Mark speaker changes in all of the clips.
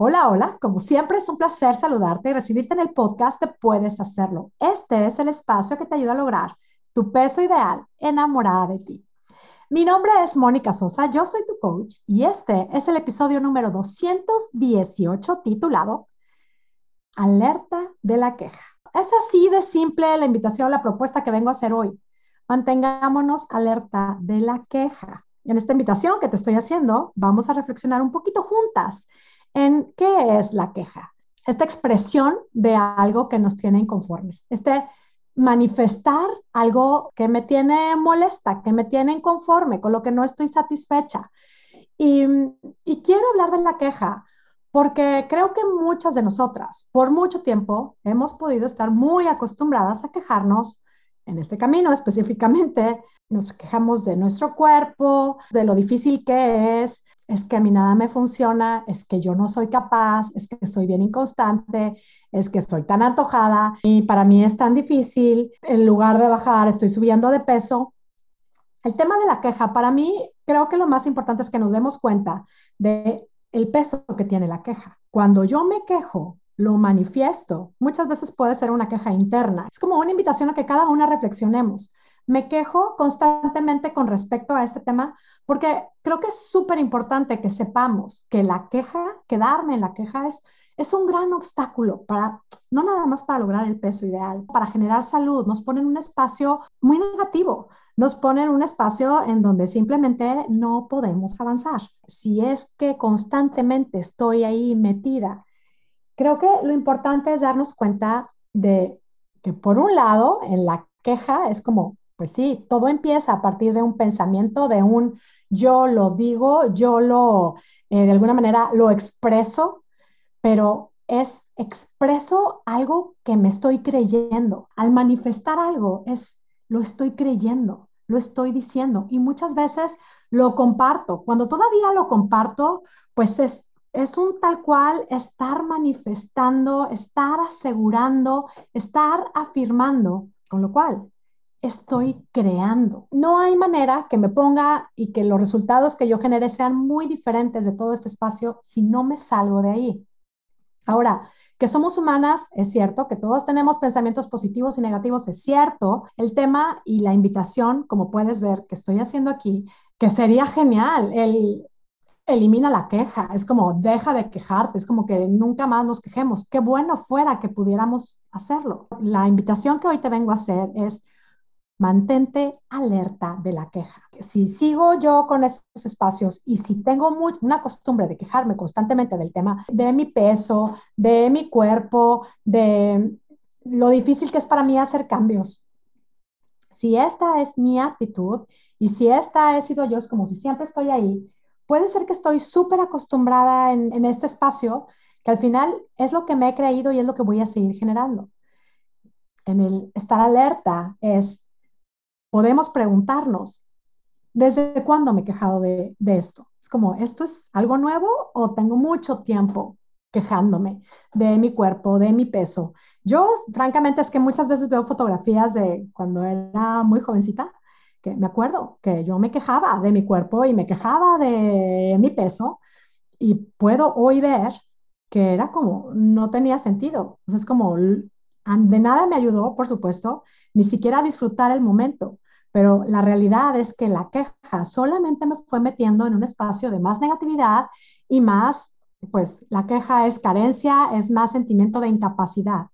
Speaker 1: Hola, hola, como siempre es un placer saludarte y recibirte en el podcast de Puedes Hacerlo. Este es el espacio que te ayuda a lograr tu peso ideal enamorada de ti. Mi nombre es Mónica Sosa, yo soy tu coach y este es el episodio número 218 titulado Alerta de la queja. Es así de simple la invitación, la propuesta que vengo a hacer hoy. Mantengámonos alerta de la queja. En esta invitación que te estoy haciendo, vamos a reflexionar un poquito juntas en qué es la queja. Esta expresión de algo que nos tiene inconformes. Este manifestar algo que me tiene molesta, que me tiene inconforme, con lo que no estoy satisfecha. Y, y quiero hablar de la queja porque creo que muchas de nosotras, por mucho tiempo, hemos podido estar muy acostumbradas a quejarnos en este camino específicamente. Nos quejamos de nuestro cuerpo, de lo difícil que es, es que a mí nada me funciona, es que yo no soy capaz, es que soy bien inconstante, es que estoy tan antojada y para mí es tan difícil, en lugar de bajar estoy subiendo de peso. El tema de la queja, para mí creo que lo más importante es que nos demos cuenta de el peso que tiene la queja. Cuando yo me quejo, lo manifiesto, muchas veces puede ser una queja interna. Es como una invitación a que cada una reflexionemos. Me quejo constantemente con respecto a este tema porque creo que es súper importante que sepamos que la queja, quedarme en la queja es, es un gran obstáculo para, no nada más para lograr el peso ideal, para generar salud, nos ponen un espacio muy negativo, nos ponen un espacio en donde simplemente no podemos avanzar. Si es que constantemente estoy ahí metida, creo que lo importante es darnos cuenta de que por un lado, en la queja es como, pues sí, todo empieza a partir de un pensamiento, de un yo lo digo, yo lo, eh, de alguna manera, lo expreso, pero es expreso algo que me estoy creyendo. Al manifestar algo es, lo estoy creyendo, lo estoy diciendo y muchas veces lo comparto. Cuando todavía lo comparto, pues es, es un tal cual estar manifestando, estar asegurando, estar afirmando, con lo cual estoy creando. No hay manera que me ponga y que los resultados que yo genere sean muy diferentes de todo este espacio si no me salgo de ahí. Ahora, que somos humanas, es cierto, que todos tenemos pensamientos positivos y negativos, es cierto. El tema y la invitación, como puedes ver que estoy haciendo aquí, que sería genial, el elimina la queja, es como deja de quejarte, es como que nunca más nos quejemos. Qué bueno fuera que pudiéramos hacerlo. La invitación que hoy te vengo a hacer es mantente alerta de la queja. Si sigo yo con esos espacios y si tengo una costumbre de quejarme constantemente del tema de mi peso, de mi cuerpo, de lo difícil que es para mí hacer cambios, si esta es mi actitud y si esta he sido yo, es como si siempre estoy ahí, puede ser que estoy súper acostumbrada en, este espacio, que al final es lo que me he creído y es lo que voy a seguir generando. En el estar alerta es podemos preguntarnos, ¿desde cuándo me he quejado de, esto? Es como, ¿esto es algo nuevo o tengo mucho tiempo quejándome de mi cuerpo, de mi peso? Yo, francamente, es que muchas veces veo fotografías de cuando era muy jovencita, me acuerdo que yo me quejaba de mi cuerpo y me quejaba de mi peso y puedo hoy ver que era como, no tenía sentido. Entonces, es como, de nada me ayudó, por supuesto, ni siquiera disfrutar el momento. Pero la realidad es que la queja solamente me fue metiendo en un espacio de más negatividad y más, pues la queja es carencia, es más sentimiento de incapacidad.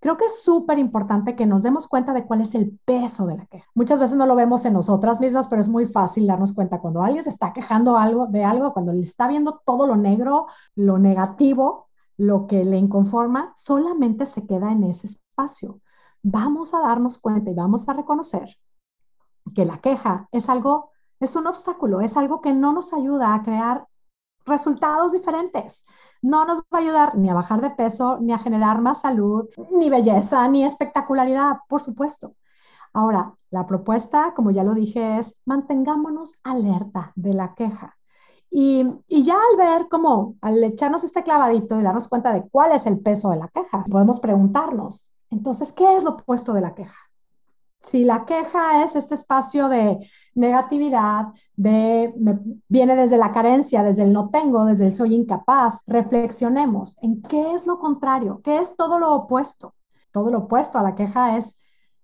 Speaker 1: Creo que es súper importante que nos demos cuenta de cuál es el peso de la queja. Muchas veces no lo vemos en nosotras mismas, pero es muy fácil darnos cuenta cuando alguien se está quejando algo de algo, cuando le está viendo todo lo negro, lo negativo, lo que le inconforma, solamente se queda en ese espacio vamos a darnos cuenta y vamos a reconocer que la queja es algo, es un obstáculo, es algo que no nos ayuda a crear resultados diferentes. No nos va a ayudar ni a bajar de peso, ni a generar más salud, ni belleza, ni espectacularidad, por supuesto. Ahora, la propuesta, como ya lo dije, es mantengámonos alerta de la queja. Y, y, ya al ver cómo, al echarnos este clavadito y darnos cuenta de cuál es el peso de la queja, podemos preguntarnos, entonces, ¿qué es lo opuesto de la queja? Si la queja es este espacio de negatividad, de viene desde la carencia, desde el no tengo, desde el soy incapaz, reflexionemos en qué es lo contrario, qué es todo lo opuesto. Todo lo opuesto a la queja es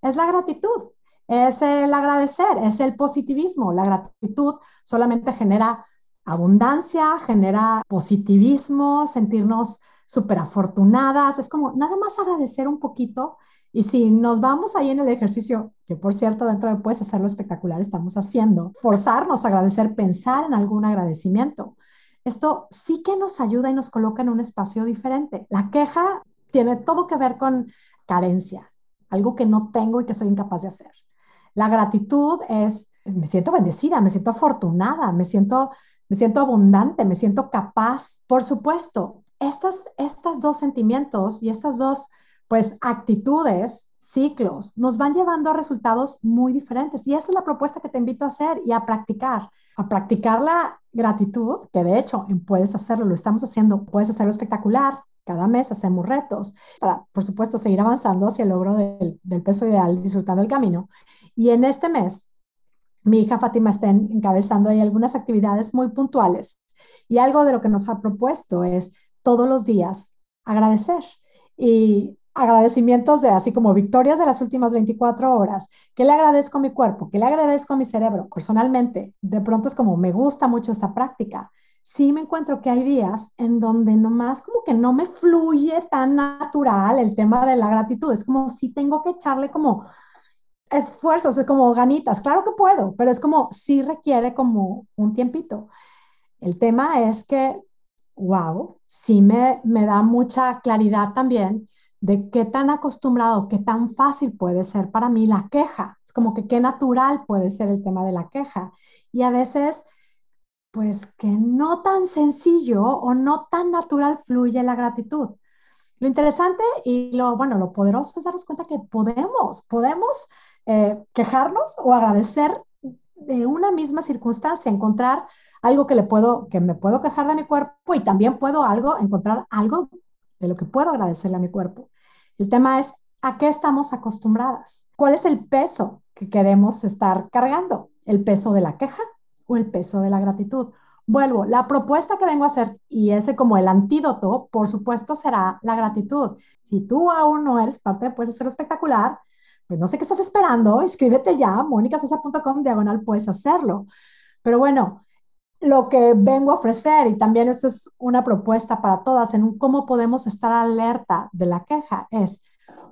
Speaker 1: es la gratitud, es el agradecer, es el positivismo. La gratitud solamente genera abundancia, genera positivismo, sentirnos súper afortunadas. Es como nada más agradecer un poquito. Y si nos vamos ahí en el ejercicio, que por cierto, dentro de Puedes Hacerlo Espectacular estamos haciendo, forzarnos a agradecer, pensar en algún agradecimiento. Esto sí que nos ayuda y nos coloca en un espacio diferente. La queja tiene todo que ver con carencia, algo que no tengo y que soy incapaz de hacer. La gratitud es, me siento bendecida, me siento afortunada, me siento, me siento abundante, me siento capaz. Por supuesto, estas, estas dos sentimientos y estas dos, pues, actitudes, ciclos, nos van llevando a resultados muy diferentes. Y esa es la propuesta que te invito a hacer y a practicar. A practicar la gratitud, que de hecho puedes hacerlo, lo estamos haciendo, puedes hacerlo espectacular, cada mes hacemos retos para, por supuesto, seguir avanzando hacia el logro del, peso ideal, disfrutando el camino. Y en este mes, mi hija Fátima está encabezando ahí algunas actividades muy puntuales. Y algo de lo que nos ha propuesto es todos los días agradecer. Y agradecimientos de así como victorias de las últimas 24 horas. ¿Qué le agradezco a mi cuerpo? ¿Qué le agradezco a mi cerebro? Personalmente, de pronto es como me gusta mucho esta práctica sí me encuentro que hay días en donde nomás como que no me fluye tan natural el tema de la gratitud. Es como si tengo que echarle como esfuerzos, es como ganitas. Claro que puedo, pero es como si requiere como un tiempito. El tema es que, wow, sí me, me da mucha claridad también de qué tan acostumbrado, qué tan fácil puede ser para mí la queja. Es como que qué natural puede ser el tema de la queja. Y a veces pues que no tan sencillo o no tan natural fluye la gratitud. Lo interesante y lo, bueno, lo poderoso es darnos cuenta que podemos, podemos eh, quejarnos o agradecer de una misma circunstancia, encontrar algo que le puedo, que me puedo quejar de mi cuerpo y también puedo algo, encontrar algo de lo que puedo agradecerle a mi cuerpo. El tema es, ¿a qué estamos acostumbradas? ¿Cuál es el peso que queremos estar cargando? ¿El peso de la queja o el peso de la gratitud. Vuelvo, la propuesta que vengo a hacer y ese como el antídoto, por supuesto, será la gratitud. Si tú aún no eres parte de Puedes Hacerlo Espectacular, pues no sé qué estás esperando, escríbete ya, monicasosa.com, diagonal, puedes hacerlo. Pero bueno, lo que vengo a ofrecer, y también esto es una propuesta para todas en cómo podemos estar alerta de la queja, es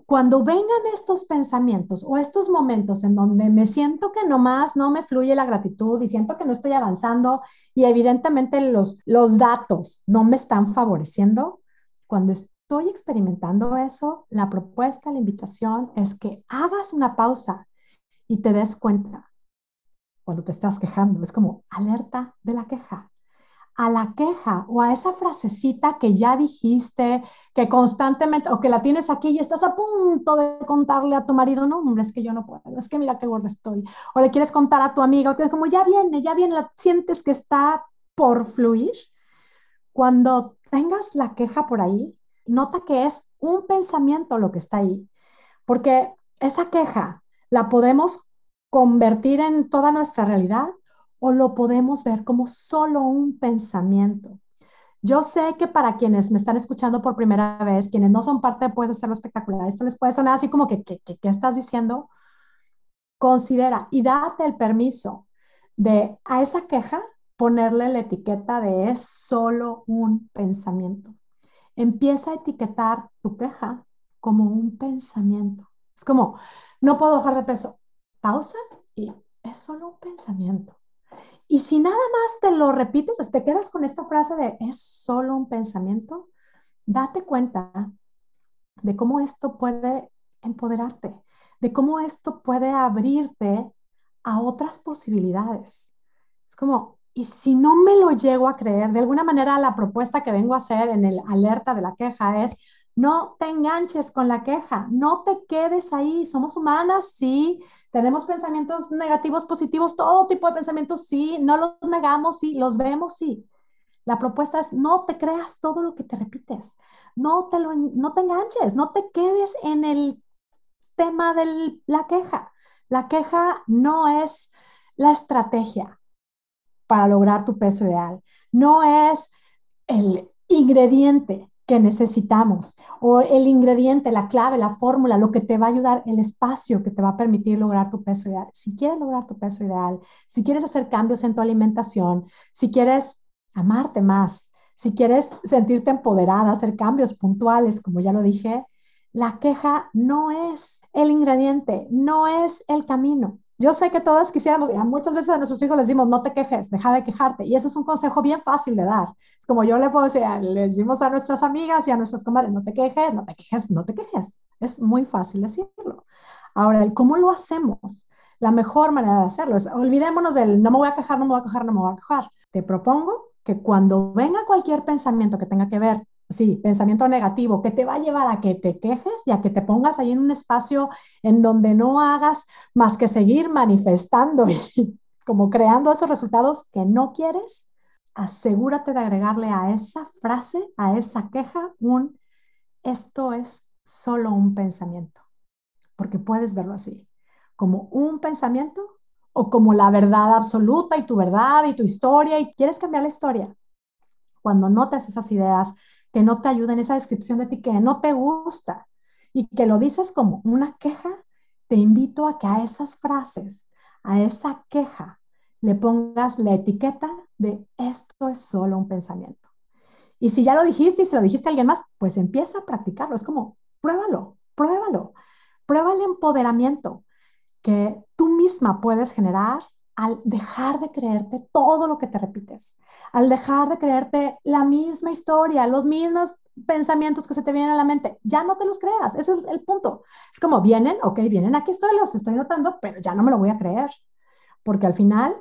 Speaker 1: cuando vengan estos pensamientos o estos momentos en donde me siento que nomás no me fluye la gratitud y siento que no estoy avanzando y evidentemente los, los datos no me están favoreciendo, cuando estoy experimentando eso, la propuesta, la invitación es que hagas una pausa y te des cuenta cuando te estás quejando. Es como alerta de la queja a la queja o a esa frasecita que ya dijiste, que constantemente, o que la tienes aquí y estás a punto de contarle a tu marido, no, hombre, es que yo no puedo, es que mira qué gorda estoy, o le quieres contar a tu amiga, o tienes como ya viene, ya viene, la, sientes que está por fluir. Cuando tengas la queja por ahí, nota que es un pensamiento lo que está ahí, porque esa queja la podemos convertir en toda nuestra realidad o lo podemos ver como solo un pensamiento. Yo sé que para quienes me están escuchando por primera vez, quienes no son parte de Puedes Hacerlo Espectacular, esto les puede sonar así como que, ¿qué estás diciendo? Considera y date el permiso de a esa queja ponerle la etiqueta de es solo un pensamiento. Empieza a etiquetar tu queja como un pensamiento. Es como, no puedo bajar de peso. Pausa y es solo un pensamiento. Y si nada más te lo repites, te quedas con esta frase de es solo un pensamiento, date cuenta de cómo esto puede empoderarte, de cómo esto puede abrirte a otras posibilidades. Es como, y si no me lo llego a creer, de alguna manera la propuesta que vengo a hacer en el alerta de la queja es, no te enganches con la queja, no te quedes ahí. Somos humanas, sí, tenemos pensamientos negativos, positivos, todo tipo de pensamientos, sí, no los negamos, sí, los vemos, sí. La propuesta es no te creas todo lo que te repites, no te, lo, no te enganches, no te quedes en el tema de la queja. La queja no es la estrategia para lograr tu peso ideal, no es el ingrediente que necesitamos o el ingrediente, la clave, la fórmula, lo que te va a ayudar, el espacio que te va a permitir lograr tu peso ideal. Si quieres lograr tu peso ideal, si quieres hacer cambios en tu alimentación, si quieres amarte más, si quieres sentirte empoderada, hacer cambios puntuales, como ya lo dije, la queja no es el ingrediente, no es el camino. Yo sé que todas quisiéramos, y muchas veces a nuestros hijos les decimos, no te quejes, deja de quejarte. Y eso es un consejo bien fácil de dar. Es como yo le puedo decir, le decimos a nuestras amigas y a nuestros comadres, no te quejes, no te quejes, no te quejes. Es muy fácil decirlo. Ahora, el cómo lo hacemos, la mejor manera de hacerlo es, olvidémonos del, no me voy a quejar, no me voy a quejar, no me voy a quejar. Te propongo que cuando venga cualquier pensamiento que tenga que ver sí, pensamiento negativo, que te va a llevar a que te quejes y a que te pongas ahí en un espacio en donde no hagas más que seguir manifestando y como creando esos resultados que no quieres, asegúrate de agregarle a esa frase, a esa queja, un esto es solo un pensamiento, porque puedes verlo así, como un pensamiento o como la verdad absoluta y tu verdad y tu historia y quieres cambiar la historia. Cuando notes esas ideas que no te ayuda en esa descripción de ti que no te gusta y que lo dices como una queja, te invito a que a esas frases, a esa queja, le pongas la etiqueta de esto es solo un pensamiento. Y si ya lo dijiste y se lo dijiste a alguien más, pues empieza a practicarlo. Es como, pruébalo, pruébalo. Prueba el empoderamiento que tú misma puedes generar al dejar de creerte todo lo que te repites, al dejar de creerte la misma historia, los mismos pensamientos que se te vienen a la mente, ya no te los creas, ese es el punto. Es como vienen, ok, vienen, aquí estoy, los estoy notando, pero ya no me lo voy a creer, porque al final,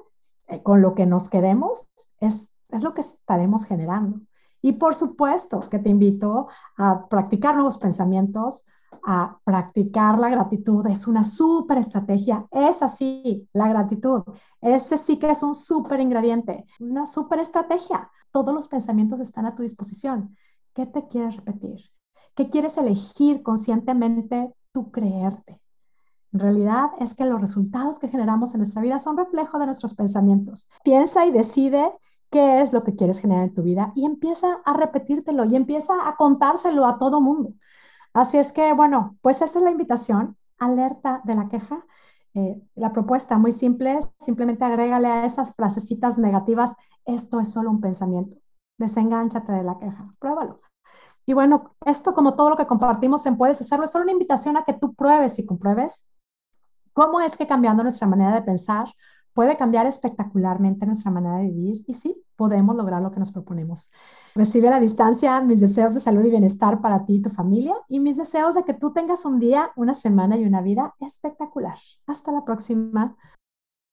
Speaker 1: eh, con lo que nos quedemos, es, es lo que estaremos generando. Y por supuesto que te invito a practicar nuevos pensamientos, a practicar la gratitud. Es una súper estrategia. Es así, la gratitud. Ese sí que es un súper ingrediente, una súper estrategia. Todos los pensamientos están a tu disposición. ¿Qué te quieres repetir? ¿Qué quieres elegir conscientemente tú creerte? En realidad es que los resultados que generamos en nuestra vida son reflejo de nuestros pensamientos. Piensa y decide qué es lo que quieres generar en tu vida y empieza a repetírtelo y empieza a contárselo a todo mundo. Así es que, bueno, pues esa es la invitación, alerta de la queja. Eh, la propuesta muy simple es simplemente agrégale a esas frasecitas negativas, esto es solo un pensamiento, desengánchate de la queja, pruébalo. Y bueno, esto como todo lo que compartimos en Puedes Hacerlo, es solo una invitación a que tú pruebes y compruebes cómo es que cambiando nuestra manera de pensar puede cambiar espectacularmente nuestra manera de vivir y sí, podemos lograr lo que nos proponemos. Recibe a la distancia mis deseos de salud y bienestar para ti y tu familia y mis deseos de que tú tengas un día, una semana y una vida espectacular. Hasta la próxima.